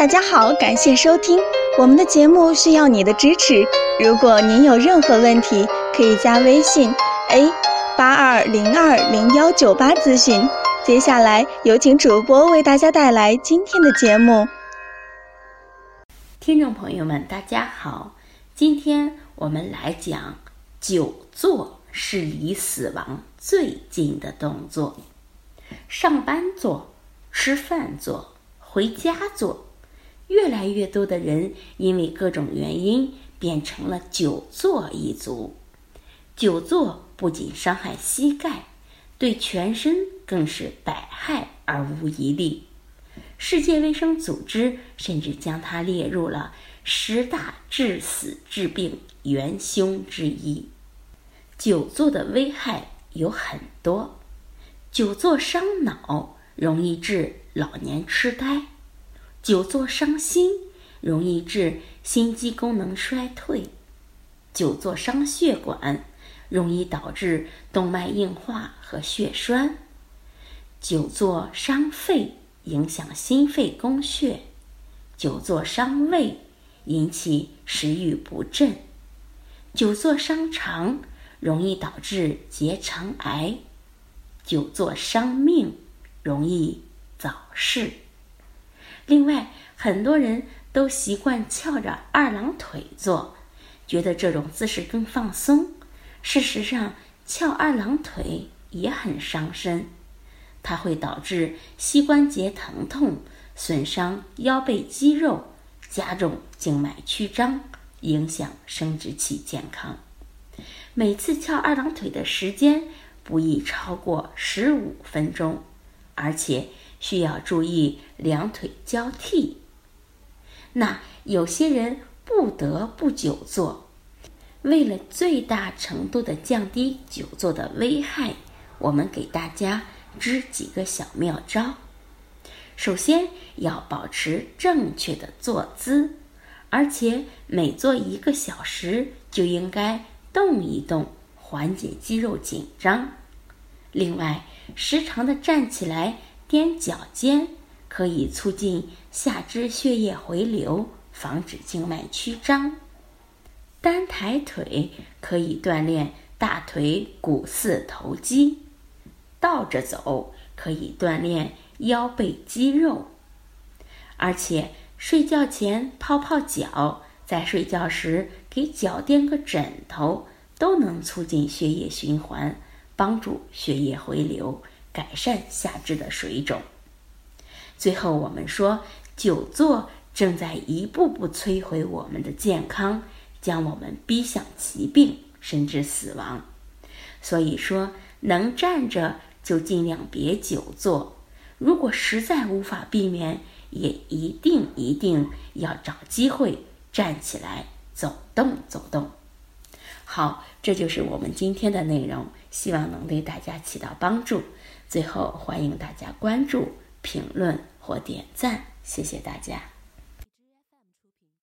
大家好，感谢收听我们的节目，需要你的支持。如果您有任何问题，可以加微信 a 八二零二零幺九八咨询。接下来有请主播为大家带来今天的节目。听众朋友们，大家好，今天我们来讲久坐是离死亡最近的动作。上班坐，吃饭坐，回家坐，越来越多的人因为各种原因变成了久坐一族。久坐不仅伤害膝盖，对全身更是百害而无一利。世界卫生组织甚至将它列入了十大致死致病元凶之一。久坐的危害有很多，久坐伤脑，容易致老年痴呆；久坐伤心，容易致心肌功能衰退；久坐伤血管，容易导致动脉硬化和血栓；久坐伤肺。影响心肺供血，久坐伤胃，引起食欲不振；久坐伤肠，容易导致结肠癌；久坐伤命，容易早逝。另外，很多人都习惯翘着二郎腿坐，觉得这种姿势更放松。事实上，翘二郎腿也很伤身。它会导致膝关节疼痛，损伤腰背肌肉，加重静脉曲张，影响生殖器健康。每次翘二郎腿的时间不宜超过十五分钟，而且需要注意两腿交替。那有些人不得不久坐，为了最大程度的降低久坐的危害，我们给大家。支几个小妙招。首先要保持正确的坐姿，而且每坐一个小时就应该动一动，缓解肌肉紧张。另外，时常的站起来踮脚尖，可以促进下肢血液回流，防止静脉曲张。单抬腿可以锻炼大腿股四头肌。倒着走可以锻炼腰背肌肉，而且睡觉前泡泡脚，在睡觉时给脚垫个枕头，都能促进血液循环，帮助血液回流，改善下肢的水肿。最后，我们说，久坐正在一步步摧毁我们的健康，将我们逼向疾病甚至死亡。所以说，能站着。就尽量别久坐，如果实在无法避免，也一定一定要找机会站起来走动走动。好，这就是我们今天的内容，希望能对大家起到帮助。最后，欢迎大家关注、评论或点赞，谢谢大家。